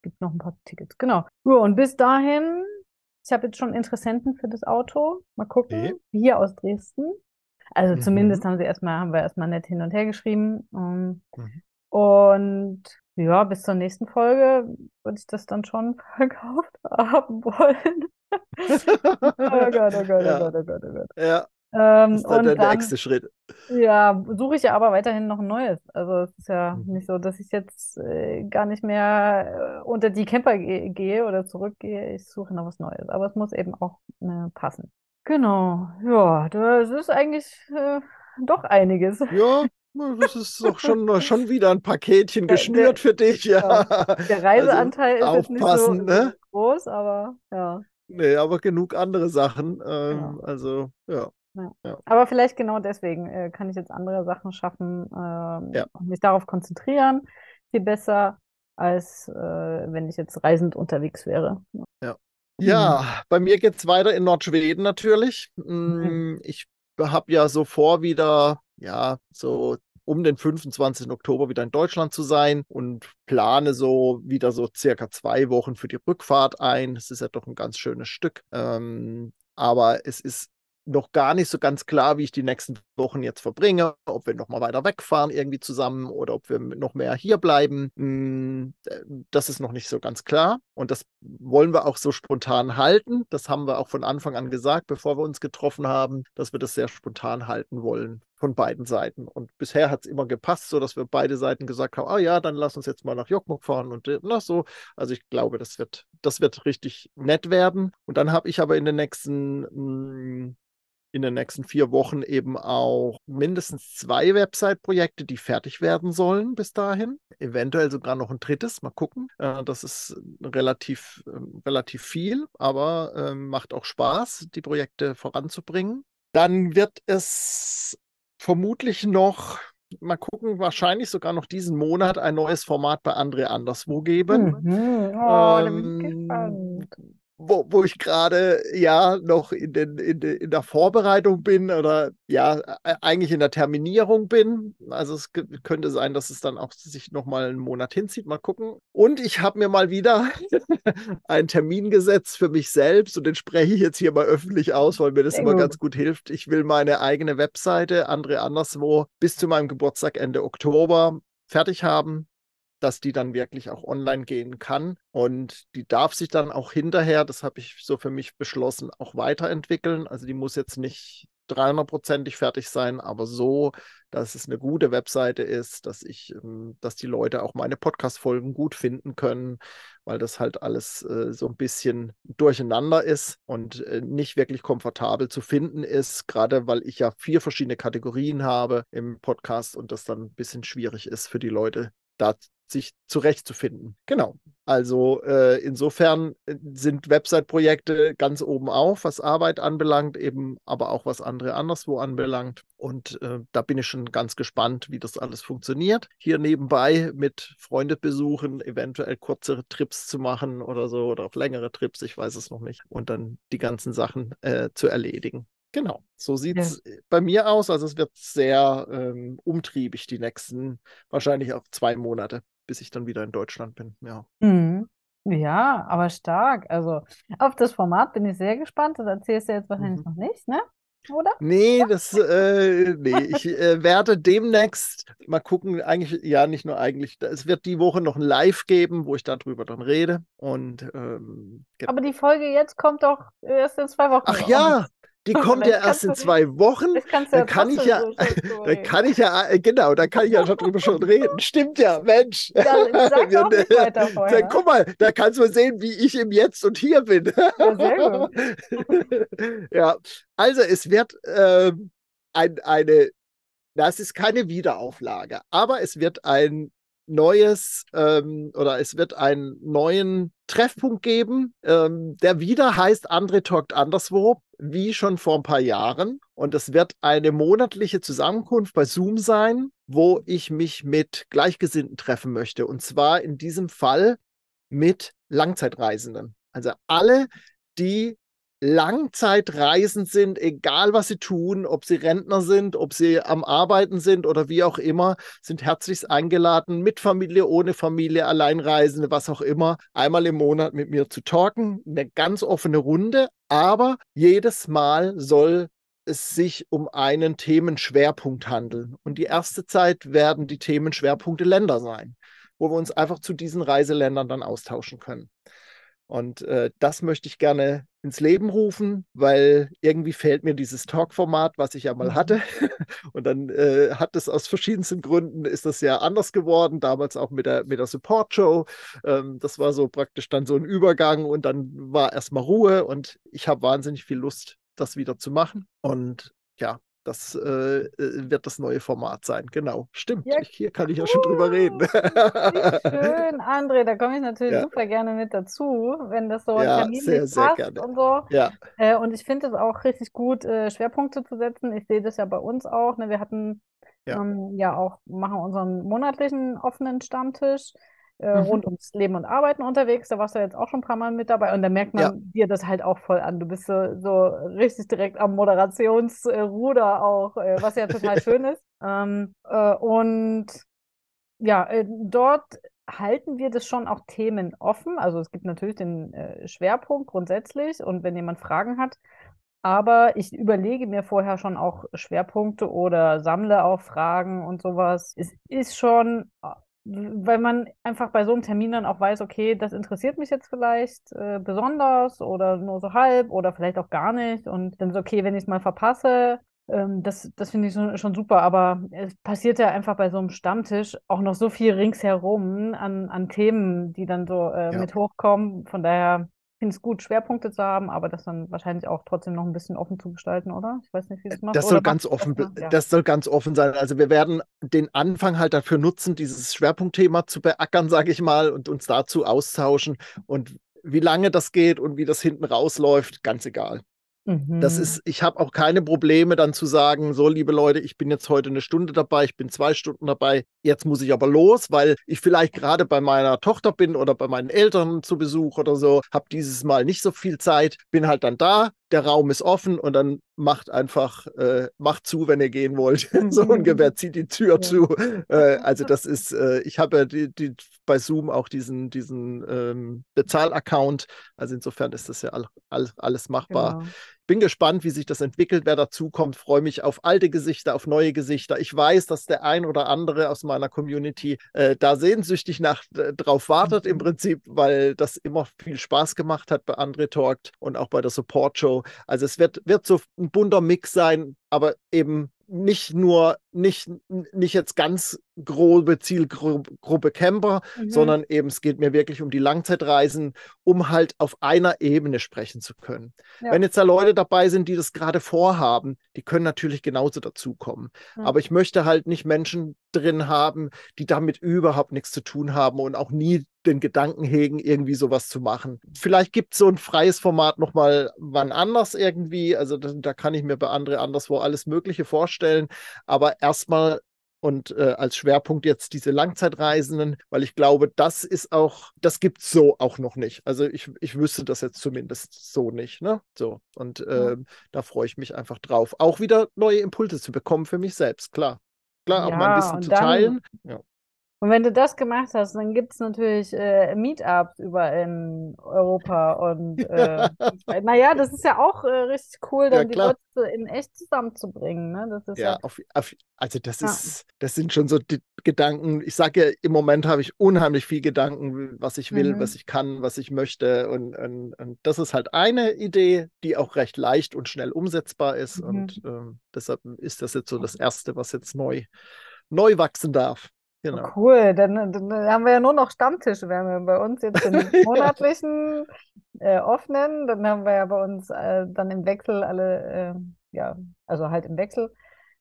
gibt noch ein paar Tickets. Genau. Ja, und bis dahin, ich habe jetzt schon Interessenten für das Auto. Mal gucken. Okay. Hier aus Dresden. Also mhm. zumindest haben sie erstmal, haben wir erstmal nett hin und her geschrieben. Um, ähm, mhm. Und ja, bis zur nächsten Folge würde ich das dann schon verkauft haben wollen. oh Gott, oh Gott, oh Gott, oh Gott, oh Gott. Ja. Ähm, das ist dann der dann, nächste Schritt. Ja, suche ich ja aber weiterhin noch ein neues. Also es ist ja mhm. nicht so, dass ich jetzt äh, gar nicht mehr äh, unter die Camper ge gehe oder zurückgehe. Ich suche noch was Neues. Aber es muss eben auch äh, passen. Genau. Ja, das ist eigentlich äh, doch einiges. Ja, das ist doch schon, schon wieder ein Paketchen geschnürt der, für dich, ja. ja. Der also Reiseanteil also, ist jetzt nicht so, ne? groß, aber ja. Nee, aber genug andere Sachen. Ähm, ja. Also, ja. Ja. Aber vielleicht genau deswegen äh, kann ich jetzt andere Sachen schaffen ähm, ja. und mich darauf konzentrieren, viel besser, als äh, wenn ich jetzt reisend unterwegs wäre. Ja, ja mhm. bei mir geht es weiter in Nordschweden natürlich. Mhm. Ich habe ja so vor, wieder, ja, so um den 25. Oktober wieder in Deutschland zu sein und plane so wieder so circa zwei Wochen für die Rückfahrt ein. Es ist ja doch ein ganz schönes Stück. Ähm, aber es ist noch gar nicht so ganz klar, wie ich die nächsten Wochen jetzt verbringe, ob wir noch mal weiter wegfahren irgendwie zusammen oder ob wir noch mehr hier bleiben. Hm, das ist noch nicht so ganz klar und das wollen wir auch so spontan halten. Das haben wir auch von Anfang an gesagt, bevor wir uns getroffen haben, dass wir das sehr spontan halten wollen von beiden Seiten. Und bisher hat es immer gepasst, so dass wir beide Seiten gesagt haben, ah ja, dann lass uns jetzt mal nach Jokkmokk fahren und äh, na so. Also ich glaube, das wird, das wird richtig nett werden. Und dann habe ich aber in den nächsten mh, hm, in den nächsten vier Wochen eben auch mindestens zwei Website-Projekte, die fertig werden sollen bis dahin. Eventuell sogar noch ein drittes. Mal gucken. Äh, das ist relativ, ähm, relativ viel, aber ähm, macht auch Spaß, die Projekte voranzubringen. Dann wird es vermutlich noch mal gucken, wahrscheinlich sogar noch diesen Monat ein neues Format bei André Anderswo geben. Mhm. Oh, ähm, wo, wo ich gerade ja noch in, den, in, de, in der Vorbereitung bin oder ja eigentlich in der Terminierung bin. Also es könnte sein, dass es dann auch sich nochmal einen Monat hinzieht. Mal gucken. Und ich habe mir mal wieder einen Termin gesetzt für mich selbst und den spreche ich jetzt hier mal öffentlich aus, weil mir das Sehr immer gut. ganz gut hilft. Ich will meine eigene Webseite, André Anderswo, bis zu meinem Geburtstag Ende Oktober fertig haben dass die dann wirklich auch online gehen kann. Und die darf sich dann auch hinterher, das habe ich so für mich beschlossen, auch weiterentwickeln. Also die muss jetzt nicht 300%ig fertig sein, aber so, dass es eine gute Webseite ist, dass ich, ähm, dass die Leute auch meine Podcast-Folgen gut finden können, weil das halt alles äh, so ein bisschen durcheinander ist und äh, nicht wirklich komfortabel zu finden ist, gerade weil ich ja vier verschiedene Kategorien habe im Podcast und das dann ein bisschen schwierig ist für die Leute, da sich zurechtzufinden. Genau. Also äh, insofern äh, sind Website-Projekte ganz oben auf, was Arbeit anbelangt, eben aber auch was andere anderswo anbelangt. Und äh, da bin ich schon ganz gespannt, wie das alles funktioniert. Hier nebenbei mit Freunde besuchen, eventuell kürzere Trips zu machen oder so oder auf längere Trips, ich weiß es noch nicht. Und dann die ganzen Sachen äh, zu erledigen. Genau, so sieht es ja. bei mir aus. Also es wird sehr ähm, umtriebig die nächsten, wahrscheinlich auch zwei Monate bis ich dann wieder in Deutschland bin. Ja. Mhm. Ja, aber stark. Also auf das Format bin ich sehr gespannt. Das erzählst du jetzt wahrscheinlich mhm. noch nicht, ne? Oder? Nee, das, äh, nee, ich äh, werde demnächst mal gucken, eigentlich, ja, nicht nur eigentlich, es wird die Woche noch ein Live geben, wo ich darüber dann rede. Und, ähm, Aber die Folge jetzt kommt doch erst in zwei Wochen. Ach ja, die kommt ja erst in zwei Wochen. Da kann ich ja, da kann ich ja, genau, da kann ich ja schon drüber schon reden. Stimmt ja, Mensch. Ja, sag auch nicht weiter vorher. Dann, guck mal, da kannst du sehen, wie ich im Jetzt und Hier bin. Ja, ja, also es wird äh, ein, eine, das ist keine Wiederauflage, aber es wird ein neues ähm, oder es wird einen neuen Treffpunkt geben, ähm, der wieder heißt Andre talkt anderswo, wie schon vor ein paar Jahren. Und es wird eine monatliche Zusammenkunft bei Zoom sein, wo ich mich mit Gleichgesinnten treffen möchte. Und zwar in diesem Fall mit Langzeitreisenden. Also alle, die langzeitreisend sind, egal was sie tun, ob sie Rentner sind, ob sie am Arbeiten sind oder wie auch immer, sind herzlichst eingeladen, mit Familie, ohne Familie, Alleinreisende, was auch immer, einmal im Monat mit mir zu talken. Eine ganz offene Runde, aber jedes Mal soll es sich um einen Themenschwerpunkt handeln. Und die erste Zeit werden die Themenschwerpunkte Länder sein, wo wir uns einfach zu diesen Reiseländern dann austauschen können. Und äh, das möchte ich gerne ins Leben rufen, weil irgendwie fehlt mir dieses Talk-Format, was ich ja mal hatte. Mhm. Und dann äh, hat es aus verschiedensten Gründen, ist das ja anders geworden, damals auch mit der, mit der Support-Show. Ähm, das war so praktisch dann so ein Übergang und dann war erstmal Ruhe und ich habe wahnsinnig viel Lust, das wieder zu machen. Und ja, das äh, äh, wird das neue Format sein. Genau, stimmt. Ja, Hier kann ich ja schon drüber reden. schön, André, da komme ich natürlich ja. super gerne mit dazu, wenn das so ja, terminlich sehr, sehr passt gerne. und so. Ja. Äh, und ich finde es auch richtig gut, äh, Schwerpunkte zu setzen. Ich sehe das ja bei uns auch. Ne? Wir hatten ja. Ähm, ja auch, machen unseren monatlichen offenen Stammtisch äh, mhm. rund ums Leben und Arbeiten unterwegs. Da warst du jetzt auch schon ein paar Mal mit dabei und da merkt man ja. dir das halt auch voll an. Du bist so, so richtig direkt am Moderationsruder auch, äh, was ja total schön ist. Ähm, äh, und ja, äh, dort halten wir das schon auch Themen offen. Also es gibt natürlich den äh, Schwerpunkt grundsätzlich und wenn jemand Fragen hat, aber ich überlege mir vorher schon auch Schwerpunkte oder sammle auch Fragen und sowas. Es ist schon weil man einfach bei so einem Termin dann auch weiß, okay, das interessiert mich jetzt vielleicht äh, besonders oder nur so halb oder vielleicht auch gar nicht. Und dann ist okay, wenn ich es mal verpasse. Ähm, das das finde ich so, schon super. Aber es passiert ja einfach bei so einem Stammtisch auch noch so viel ringsherum an, an Themen, die dann so äh, ja. mit hochkommen. Von daher finde es gut, Schwerpunkte zu haben, aber das dann wahrscheinlich auch trotzdem noch ein bisschen offen zu gestalten, oder? Ich weiß nicht, wie das macht. Das soll ganz offen, das, ja. das soll ganz offen sein. Also wir werden den Anfang halt dafür nutzen, dieses Schwerpunktthema zu beackern, sage ich mal, und uns dazu austauschen. Und wie lange das geht und wie das hinten rausläuft, ganz egal. Das mhm. ist, ich habe auch keine Probleme dann zu sagen, so liebe Leute, ich bin jetzt heute eine Stunde dabei, ich bin zwei Stunden dabei, jetzt muss ich aber los, weil ich vielleicht gerade bei meiner Tochter bin oder bei meinen Eltern zu Besuch oder so, habe dieses Mal nicht so viel Zeit, bin halt dann da, der Raum ist offen und dann macht einfach, äh, macht zu, wenn ihr gehen wollt. so ungefähr, zieht die Tür ja. zu. Äh, also das ist, äh, ich habe ja die, die, bei Zoom auch diesen, diesen ähm, Bezahlaccount. Also insofern ist das ja all, all, alles machbar. Genau bin gespannt, wie sich das entwickelt, wer dazukommt. Freue mich auf alte Gesichter, auf neue Gesichter. Ich weiß, dass der ein oder andere aus meiner Community äh, da sehnsüchtig nach äh, drauf wartet im mhm. Prinzip, weil das immer viel Spaß gemacht hat bei Andre Talked und auch bei der Support Show. Also es wird, wird so ein bunter Mix sein, aber eben nicht nur nicht, nicht jetzt ganz grobe Zielgruppe Camper, mhm. sondern eben es geht mir wirklich um die Langzeitreisen, um halt auf einer Ebene sprechen zu können. Ja. Wenn jetzt da Leute dabei sind, die das gerade vorhaben, die können natürlich genauso dazukommen. Mhm. Aber ich möchte halt nicht Menschen drin haben, die damit überhaupt nichts zu tun haben und auch nie den Gedanken hegen, irgendwie sowas zu machen. Vielleicht gibt es so ein freies Format nochmal wann anders irgendwie. Also da, da, kann ich mir bei anderen anderswo alles Mögliche vorstellen. Aber erstmal und äh, als Schwerpunkt jetzt diese Langzeitreisenden, weil ich glaube, das ist auch, das gibt es so auch noch nicht. Also ich, ich wüsste das jetzt zumindest so nicht. Ne? So. Und äh, ja. da freue ich mich einfach drauf. Auch wieder neue Impulse zu bekommen für mich selbst, klar. Klar, auch ja, mein Wissen zu dann, teilen. Ja. Und wenn du das gemacht hast, dann gibt es natürlich äh, Meetups überall in Europa. Und äh, naja, das ist ja auch äh, richtig cool, dann ja, die Leute in echt zusammenzubringen. Ne? Das ja, ja auf, auf, also das ist, das sind schon so die Gedanken. Ich sage ja, im Moment habe ich unheimlich viel Gedanken, was ich will, mhm. was ich kann, was ich möchte. Und, und, und, das ist halt eine Idee, die auch recht leicht und schnell umsetzbar ist. Mhm. Und ähm, deshalb ist das jetzt so das Erste, was jetzt neu, neu wachsen darf. Genau. Oh, cool, dann, dann, haben wir ja nur noch Stammtische. Wir haben ja bei uns jetzt den monatlichen äh, offenen, dann haben wir ja bei uns äh, dann im Wechsel alle, äh, ja, also halt im Wechsel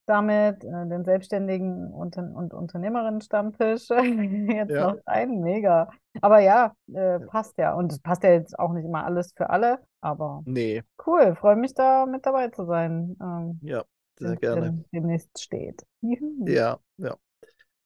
damit äh, den selbstständigen Unter und Unternehmerinnen-Stammtisch. jetzt ja. noch ein, mega. Aber ja, äh, passt ja. Und es passt ja jetzt auch nicht immer alles für alle, aber nee. cool, freue mich da mit dabei zu sein. Ähm, ja, sehr gerne. Demnächst steht. ja, ja.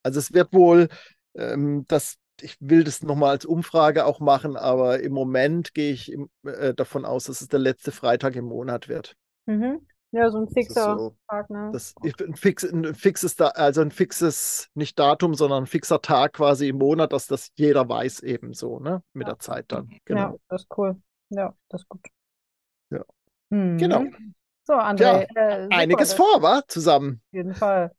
Also es wird wohl, ähm, das, ich will das nochmal als Umfrage auch machen, aber im Moment gehe ich im, äh, davon aus, dass es der letzte Freitag im Monat wird. Mhm. Ja, so ein fixer so, Tag, ne? Das, ein, fix, ein fixes, also ein fixes, nicht Datum, sondern ein fixer Tag quasi im Monat, dass das jeder weiß eben so, ne? Mit ja. der Zeit dann. Genau. Ja, das ist cool. Ja, das ist gut. Ja. Mhm. Genau. So, André. Ja, äh, einiges vor, war zusammen. Auf jeden Fall.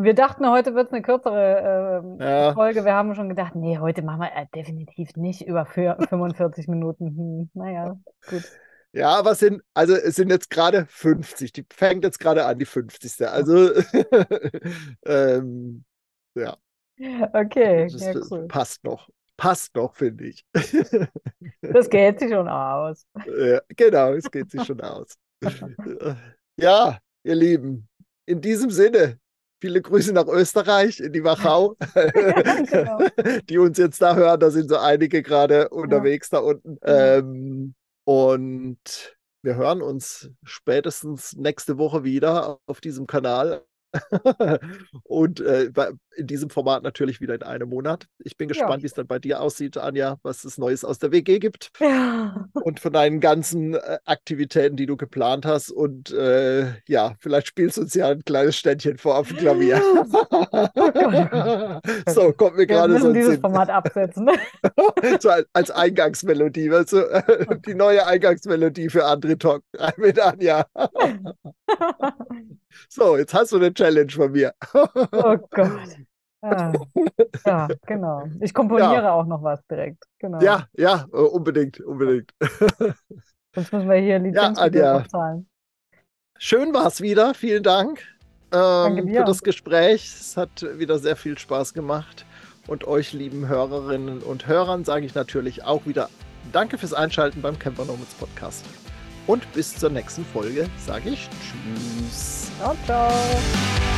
Wir dachten, heute wird es eine kürzere äh, ja. Folge. Wir haben schon gedacht, nee, heute machen wir äh, definitiv nicht über 45 Minuten. Hm, naja, gut. Ja, aber es sind, also es sind jetzt gerade 50. Die fängt jetzt gerade an, die 50. Also, ähm, ja. Okay, das, ja, cool. passt noch. Passt noch, finde ich. das geht sich schon aus. Ja, genau, es geht sich schon aus. ja, ihr Lieben, in diesem Sinne, Viele Grüße nach Österreich, in die Wachau, genau. die uns jetzt da hören. Da sind so einige gerade unterwegs ja. da unten. Mhm. Ähm, und wir hören uns spätestens nächste Woche wieder auf diesem Kanal. und äh, in diesem Format natürlich wieder in einem Monat. Ich bin gespannt, ja. wie es dann bei dir aussieht, Anja, was es Neues aus der WG gibt. Ja. Und von deinen ganzen äh, Aktivitäten, die du geplant hast. Und äh, ja, vielleicht spielst du uns ja ein kleines Ständchen vor auf dem Klavier. Oh so, kommt mir gerade so. Wir müssen dieses Sinn. Format absetzen. so als, als Eingangsmelodie, weißt du? Die neue Eingangsmelodie für André Talk mit Anja. so, jetzt hast du eine Challenge von mir. oh Gott. Ja, ja, genau. Ich komponiere ja. auch noch was direkt. Genau. Ja, ja, äh, unbedingt, unbedingt. Sonst müssen wir hier Lizenz ja, zahlen. Schön war es wieder. Vielen Dank ähm, für das Gespräch. Es hat wieder sehr viel Spaß gemacht. Und euch, lieben Hörerinnen und Hörern, sage ich natürlich auch wieder Danke fürs Einschalten beim Camper Nomads Podcast. Und bis zur nächsten Folge sage ich Tschüss. Ciao, ciao.